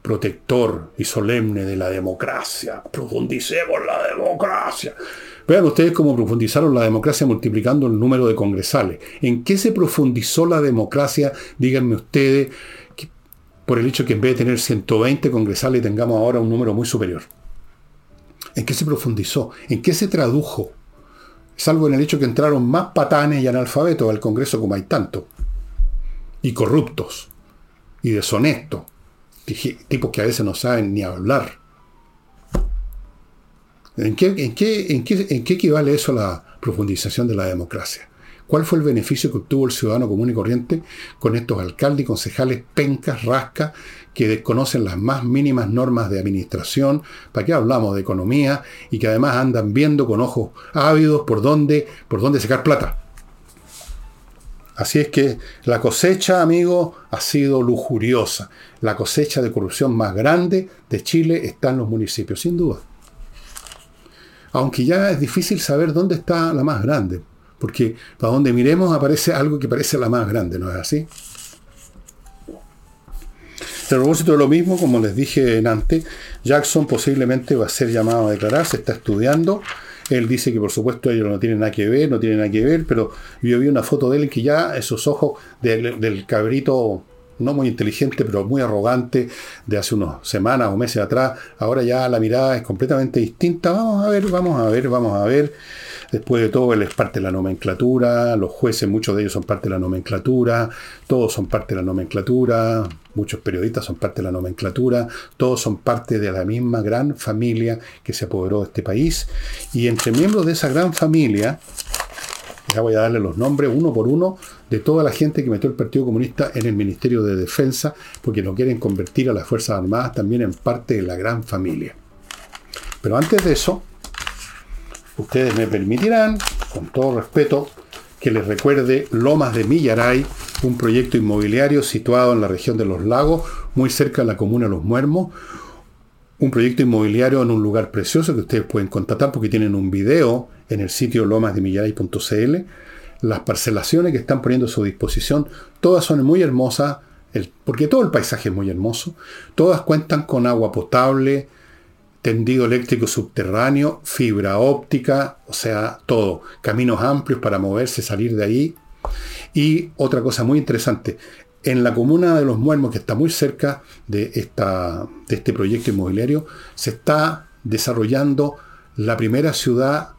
protector y solemne de la democracia? Profundicemos la democracia. Vean ustedes cómo profundizaron la democracia multiplicando el número de congresales. ¿En qué se profundizó la democracia? Díganme ustedes por el hecho que en vez de tener 120 congresales tengamos ahora un número muy superior. ¿En qué se profundizó? ¿En qué se tradujo? Salvo en el hecho que entraron más patanes y analfabetos al Congreso como hay tanto. Y corruptos. Y deshonestos. Tipos que a veces no saben ni hablar. ¿En qué, equivale eso a la profundización de la democracia? ¿Cuál fue el beneficio que obtuvo el ciudadano común y corriente con estos alcaldes y concejales pencas, rascas, que desconocen las más mínimas normas de administración? ¿Para qué hablamos de economía? Y que además andan viendo con ojos ávidos por dónde, por dónde sacar plata. Así es que la cosecha, amigo, ha sido lujuriosa. La cosecha de corrupción más grande de Chile está en los municipios, sin duda. Aunque ya es difícil saber dónde está la más grande. Porque para donde miremos aparece algo que parece la más grande, ¿no es así? A propósito de lo mismo, como les dije antes, Jackson posiblemente va a ser llamado a declarar, se está estudiando. Él dice que por supuesto ellos no tienen nada que ver, no tienen nada que ver, pero yo vi una foto de él que ya esos ojos del cabrito no muy inteligente, pero muy arrogante de hace unas semanas o meses atrás, ahora ya la mirada es completamente distinta. Vamos a ver, vamos a ver, vamos a ver. Después de todo, él es parte de la nomenclatura, los jueces, muchos de ellos son parte de la nomenclatura, todos son parte de la nomenclatura, muchos periodistas son parte de la nomenclatura, todos son parte de la misma gran familia que se apoderó de este país. Y entre miembros de esa gran familia, ya voy a darle los nombres uno por uno de toda la gente que metió el Partido Comunista en el Ministerio de Defensa, porque lo quieren convertir a las Fuerzas Armadas también en parte de la gran familia. Pero antes de eso, ustedes me permitirán, con todo respeto, que les recuerde Lomas de Millaray, un proyecto inmobiliario situado en la región de los lagos, muy cerca de la comuna Los Muermos. Un proyecto inmobiliario en un lugar precioso que ustedes pueden contratar porque tienen un video en el sitio lomasdemillaray.cl. Las parcelaciones que están poniendo a su disposición, todas son muy hermosas, porque todo el paisaje es muy hermoso. Todas cuentan con agua potable, tendido eléctrico subterráneo, fibra óptica, o sea, todo. Caminos amplios para moverse, salir de ahí. Y otra cosa muy interesante, en la comuna de Los Muermos, que está muy cerca de, esta, de este proyecto inmobiliario, se está desarrollando la primera ciudad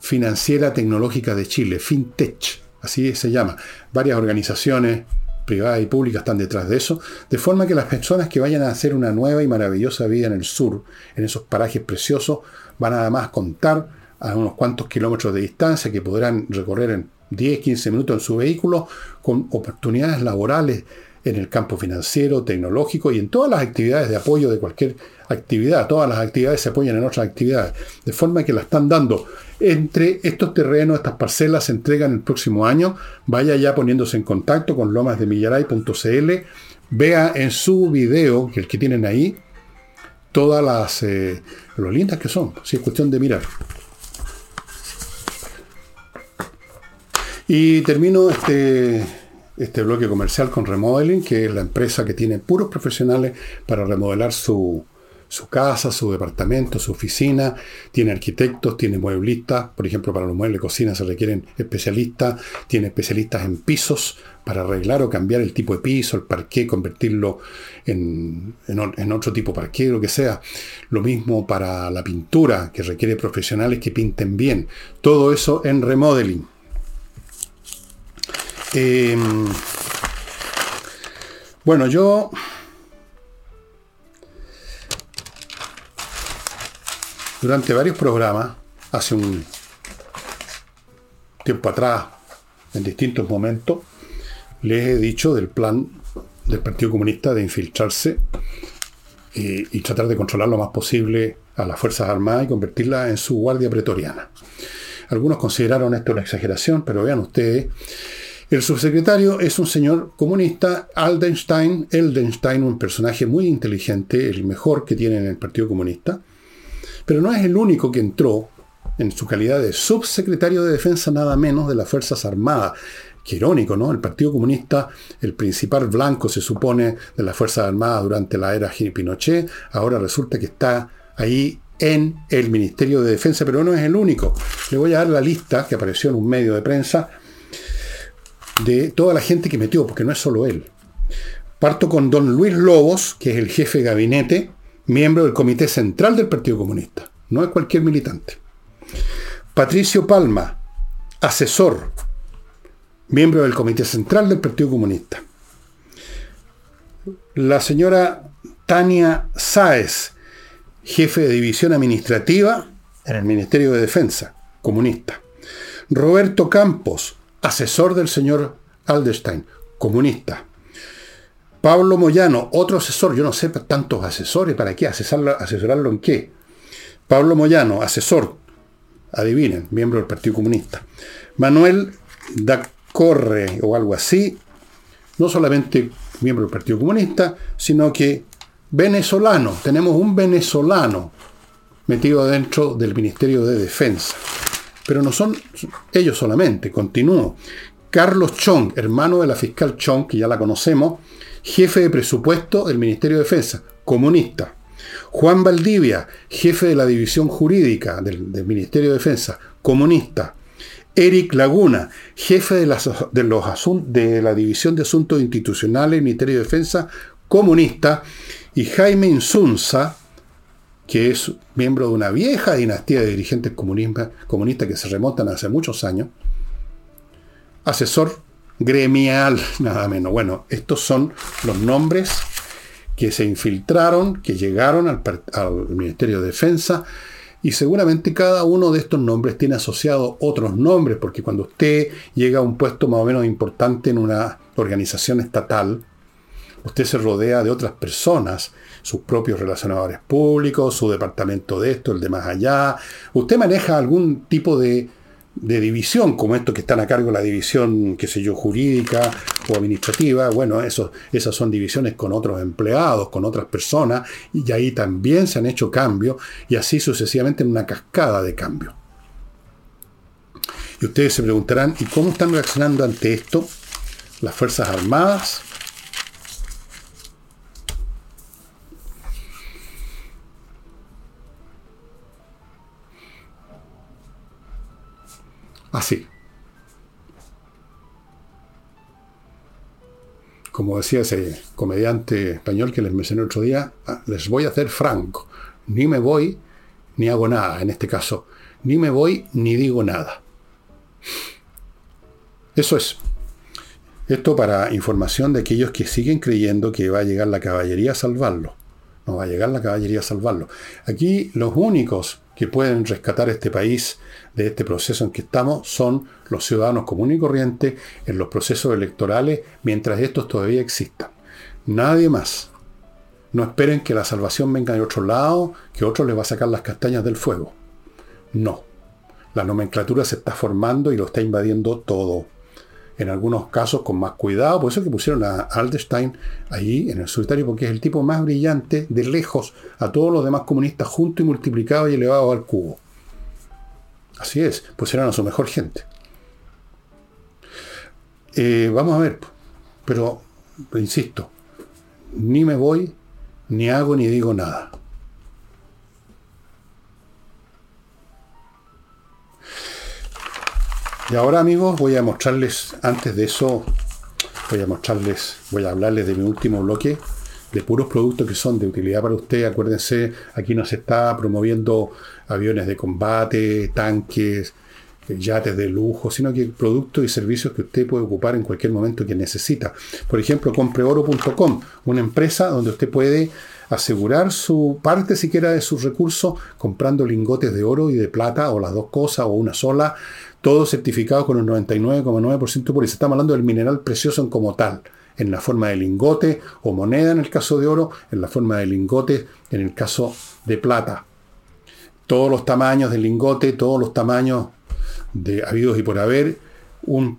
financiera tecnológica de Chile, FinTech, así se llama. Varias organizaciones privadas y públicas están detrás de eso, de forma que las personas que vayan a hacer una nueva y maravillosa vida en el sur, en esos parajes preciosos, van a además contar a unos cuantos kilómetros de distancia que podrán recorrer en 10, 15 minutos en su vehículo con oportunidades laborales en el campo financiero, tecnológico y en todas las actividades de apoyo de cualquier actividad. Todas las actividades se apoyan en otras actividades. De forma que la están dando entre estos terrenos, estas parcelas se entregan el próximo año. Vaya ya poniéndose en contacto con lomasdemillaray.cl. Vea en su video, que el que tienen ahí, todas las eh, lo lindas que son. Si es cuestión de mirar. Y termino este, este bloque comercial con Remodeling, que es la empresa que tiene puros profesionales para remodelar su, su casa, su departamento, su oficina, tiene arquitectos, tiene mueblistas, por ejemplo, para los muebles de cocina se requieren especialistas, tiene especialistas en pisos para arreglar o cambiar el tipo de piso, el parqué, convertirlo en, en, otro tipo de parqué, lo que sea. Lo mismo para la pintura, que requiere profesionales que pinten bien. Todo eso en remodeling. Em, bueno, yo... Durante varios programas, hace un tiempo atrás, en distintos momentos, les he dicho del plan del Partido Comunista de infiltrarse y, y, tratar de controlar lo más posible a las Fuerzas Armadas y convertirlas en su guardia pretoriana. Algunos consideraron esto una exageración, pero vean ustedes el subsecretario es un señor comunista, Aldenstein, Eldenstein, un personaje muy inteligente, el mejor que tiene en el Partido Comunista, pero no es el único que entró en su calidad de subsecretario de Defensa nada menos de las Fuerzas Armadas. Qué irónico, ¿no? El Partido Comunista, el principal blanco se supone de las Fuerzas Armadas durante la era Pinochet, ahora resulta que está ahí en el Ministerio de Defensa, pero no es el único. Le voy a dar la lista que apareció en un medio de prensa de toda la gente que metió, porque no es solo él. Parto con don Luis Lobos, que es el jefe de gabinete, miembro del Comité Central del Partido Comunista. No es cualquier militante. Patricio Palma, asesor, miembro del Comité Central del Partido Comunista. La señora Tania Sáez, jefe de división administrativa en el Ministerio de Defensa, comunista. Roberto Campos, asesor del señor Alderstein, comunista. Pablo Moyano, otro asesor, yo no sé tantos asesores, ¿para qué? ¿Asesorarlo, asesorarlo en qué? Pablo Moyano, asesor, adivinen, miembro del Partido Comunista. Manuel Dacorre o algo así, no solamente miembro del Partido Comunista, sino que venezolano, tenemos un venezolano metido dentro del Ministerio de Defensa. Pero no son ellos solamente, continúo. Carlos Chong, hermano de la fiscal Chong, que ya la conocemos, jefe de presupuesto del Ministerio de Defensa, comunista. Juan Valdivia, jefe de la división jurídica del, Ministerio de Defensa, comunista. Eric Laguna, jefe de, la División de Asuntos Institucionales del Ministerio de Defensa, comunista. Y Jaime Insunza, que es miembro de una vieja dinastía de dirigentes comunistas que se remontan hace muchos años, asesor gremial, nada menos. Bueno, estos son los nombres que se infiltraron, que llegaron al, Ministerio de Defensa, y seguramente cada uno de estos nombres tiene asociado otros nombres, porque cuando usted llega a un puesto más o menos importante en una organización estatal, usted se rodea de otras personas sus propios relacionadores públicos, su departamento de esto, el de más allá. Usted maneja algún tipo de, división, como estos que están a cargo de la división, qué sé yo, jurídica o administrativa. Bueno, eso, esas son divisiones con otros empleados, con otras personas, y ahí también se han hecho cambios, y así sucesivamente en una cascada de cambios. Y ustedes se preguntarán, ¿y cómo están reaccionando ante esto las Fuerzas Armadas? Así. como decía ese comediante español que les mencioné otro día, ah, les voy a hacer franco. Ni me voy, ni hago nada, en este caso. Ni me voy, ni digo nada. Eso es. Esto para información de aquellos que siguen creyendo que va a llegar la caballería a salvarlo. No va a llegar la caballería a salvarlo. Aquí los únicos que pueden rescatar este país de este proceso en que estamos son los ciudadanos comunes y corrientes en los procesos electorales mientras estos todavía existan. Nadie más. No esperen que la salvación venga de otro lado, que otro les va a sacar las castañas del fuego. No. La nomenclatura se está formando y lo está invadiendo todo en algunos casos con más cuidado. Por eso que pusieron a Alderstein ahí en el solitario, porque es el tipo más brillante de lejos a todos los demás comunistas juntos y multiplicados y elevados al cubo. Así es, pusieron a su mejor gente. Eh, vamos a ver, pero insisto, ni me voy, ni hago ni digo nada. Y ahora amigos voy a mostrarles, antes de eso, voy a mostrarles, voy a hablarles de mi último bloque de puros productos que son de utilidad para usted. Acuérdense, aquí no se está promoviendo aviones de combate, tanques, yates de lujo, sino que productos y servicios que usted puede ocupar en cualquier momento que necesita. Por ejemplo, compreoro.com, una empresa donde usted puede asegurar su parte siquiera de sus recursos comprando lingotes de oro y de plata o las dos cosas o una sola todo certificado con un 99,9% por Estamos hablando del mineral precioso como tal, en la forma de lingote o moneda en el caso de oro, en la forma de lingote en el caso de plata. Todos los tamaños del lingote, todos los tamaños de habidos y por haber, un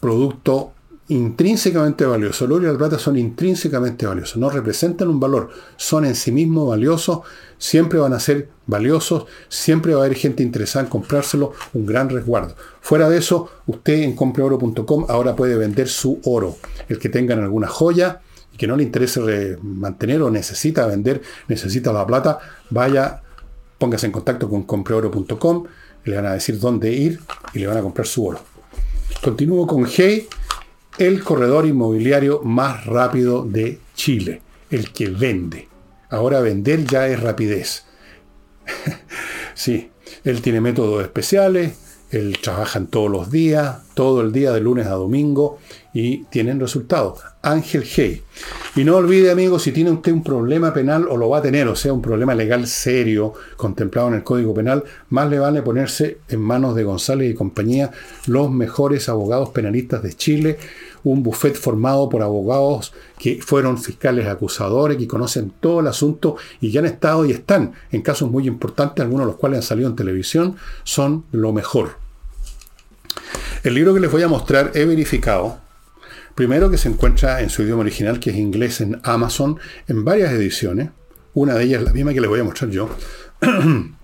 producto intrínsecamente valioso. El oro y la plata son intrínsecamente valiosos, no representan un valor, son en sí mismos valiosos, siempre van a ser valiosos, siempre va a haber gente interesada en comprárselo, un gran resguardo. Fuera de eso, usted en compreoro.com ahora puede vender su oro. El que tengan alguna joya y que no le interese mantener o necesita vender, necesita la plata, vaya, póngase en contacto con compreoro.com, le van a decir dónde ir y le van a comprar su oro. Continúo con Hey el corredor inmobiliario más rápido de Chile, el que vende. Ahora vender ya es rapidez. sí, él tiene métodos especiales, él trabaja todos los días, todo el día de lunes a domingo y tienen resultados. Ángel Hey. Y no olvide, amigos, si tiene usted un problema penal o lo va a tener, o sea, un problema legal serio contemplado en el Código Penal, más le vale ponerse en manos de González y compañía los mejores abogados penalistas de Chile un buffet formado por abogados que fueron fiscales acusadores, que conocen todo el asunto y que han estado y están en casos muy importantes, algunos de los cuales han salido en televisión, son lo mejor. El libro que les voy a mostrar he verificado, primero que se encuentra en su idioma original, que es inglés en Amazon, en varias ediciones, una de ellas la misma que les voy a mostrar yo.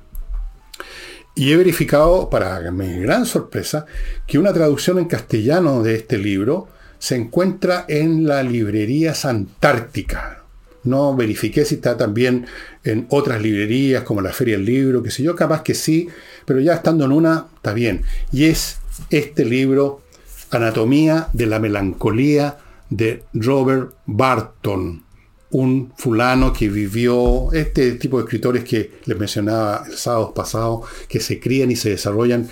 Y he verificado, para mi gran sorpresa, que una traducción en castellano de este libro se encuentra en la librería Santártica. No verifiqué si está también en otras librerías como la Feria del Libro, que sé yo, capaz que sí, pero ya estando en una, está bien. Y es este libro, Anatomía de la Melancolía, de Robert Barton, un fulano que vivió, este tipo de escritores que les mencionaba el sábado pasado, que se crían y se desarrollan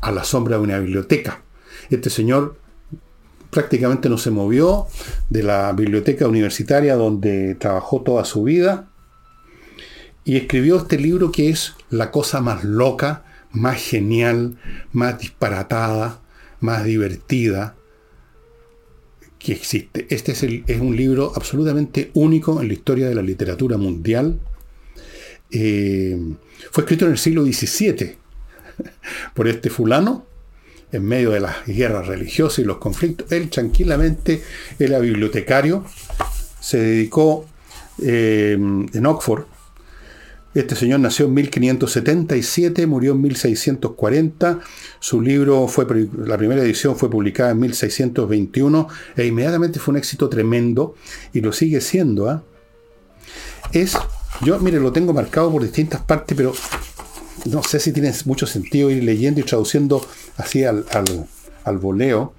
a la sombra de una biblioteca. Este señor prácticamente no se movió de la biblioteca universitaria donde trabajó toda su vida y escribió este libro que es la cosa más loca, más genial, más disparatada, más divertida que existe. Este es, es un libro absolutamente único en la historia de la literatura mundial. Eh, fue escrito en el siglo XVII por este fulano en medio de las guerras religiosas y los conflictos. Él tranquilamente era bibliotecario, se dedicó eh, en Oxford. Este señor nació en 1577, murió en 1640. Su libro fue, la primera edición fue publicada en 1621 e inmediatamente fue un éxito tremendo y lo sigue siendo. ¿ah? Es, yo, mire, lo tengo marcado por distintas partes, pero no sé si tiene mucho sentido ir leyendo y traduciendo así al, al, voleo,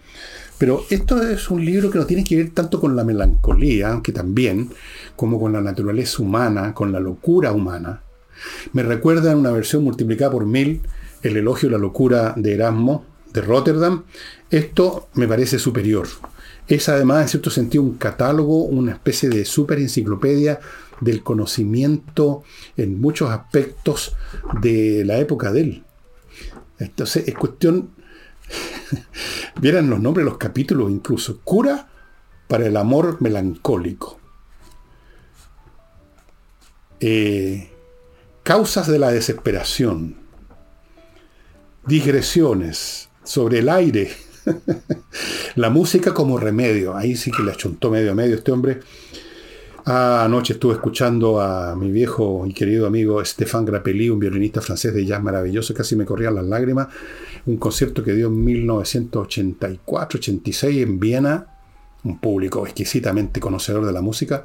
Pero esto es un libro que no tiene que ver tanto con la melancolía, aunque también, como con la naturaleza humana, con la locura humana. Me recuerda en una versión multiplicada por mil el elogio de la locura de Erasmo de Rotterdam. Esto me parece superior. Es además, en cierto sentido, un catálogo, una especie de super enciclopedia del conocimiento en muchos aspectos de la época de él. Entonces, es cuestión, vieran los nombres los capítulos incluso, cura para el amor melancólico. Eh, causas de la desesperación, digresiones sobre el aire, la música como remedio, ahí sí que le achuntó medio a medio este hombre, Ah, anoche estuve escuchando a mi viejo y querido amigo Stéphane Grappelli, un violinista francés de jazz maravilloso, casi me corrían las lágrimas, un concierto que dio en 1984-86 en Viena, un público exquisitamente conocedor de la música,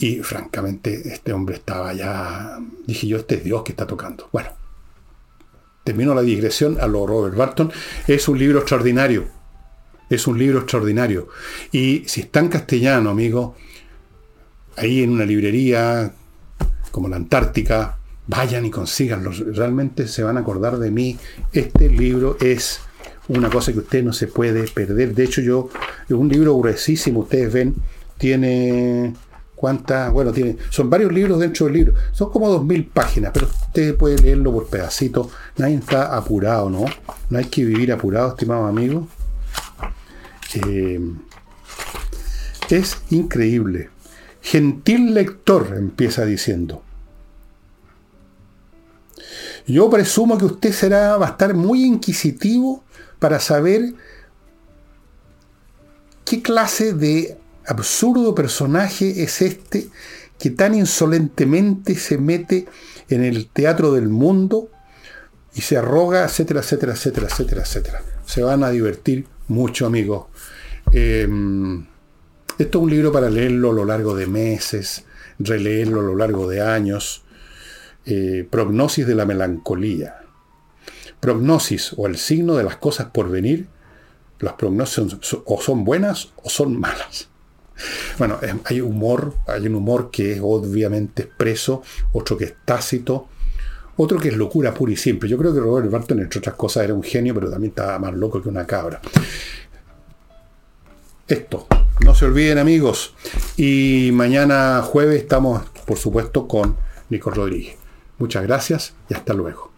y francamente este hombre estaba ya, dije yo, este es Dios que está tocando. Bueno, termino la digresión a lo Robert Barton, es un libro extraordinario, es un libro extraordinario, y si está en castellano, amigo, ahí en una librería como la Antártica, vayan y consíganlo. Realmente se van a acordar de mí. Este libro es una cosa que usted no se puede perder. De hecho, yo, es un libro gruesísimo, ustedes ven, tiene cuántas, bueno, tiene, son varios libros dentro del libro. Son como dos mil páginas, pero usted puede leerlo por pedacitos. Nadie está apurado, ¿no? No hay que vivir apurado, estimado amigo. Eh, es increíble. Gentil lector, empieza diciendo. Yo presumo que usted será, va a estar muy inquisitivo para saber qué clase de absurdo personaje es este que tan insolentemente se mete en el teatro del mundo y se arroga, etcétera, etcétera, etcétera, etcétera, etcétera. Se van a divertir mucho, amigos. Em, esto es un libro para leerlo a lo largo de meses, releerlo a lo largo de años. Eh, prognosis de la melancolía. Prognosis o el signo de las cosas por venir. Las prognosis o son buenas o son malas. Bueno, hay humor, hay un humor que es obviamente expreso, otro que es tácito, otro que es locura pura y simple. Yo creo que Robert Barton, entre otras cosas, era un genio, pero también estaba más loco que una cabra. Esto, no se olviden amigos. Y mañana jueves estamos, por supuesto, con Nico Rodríguez. Muchas gracias y hasta luego.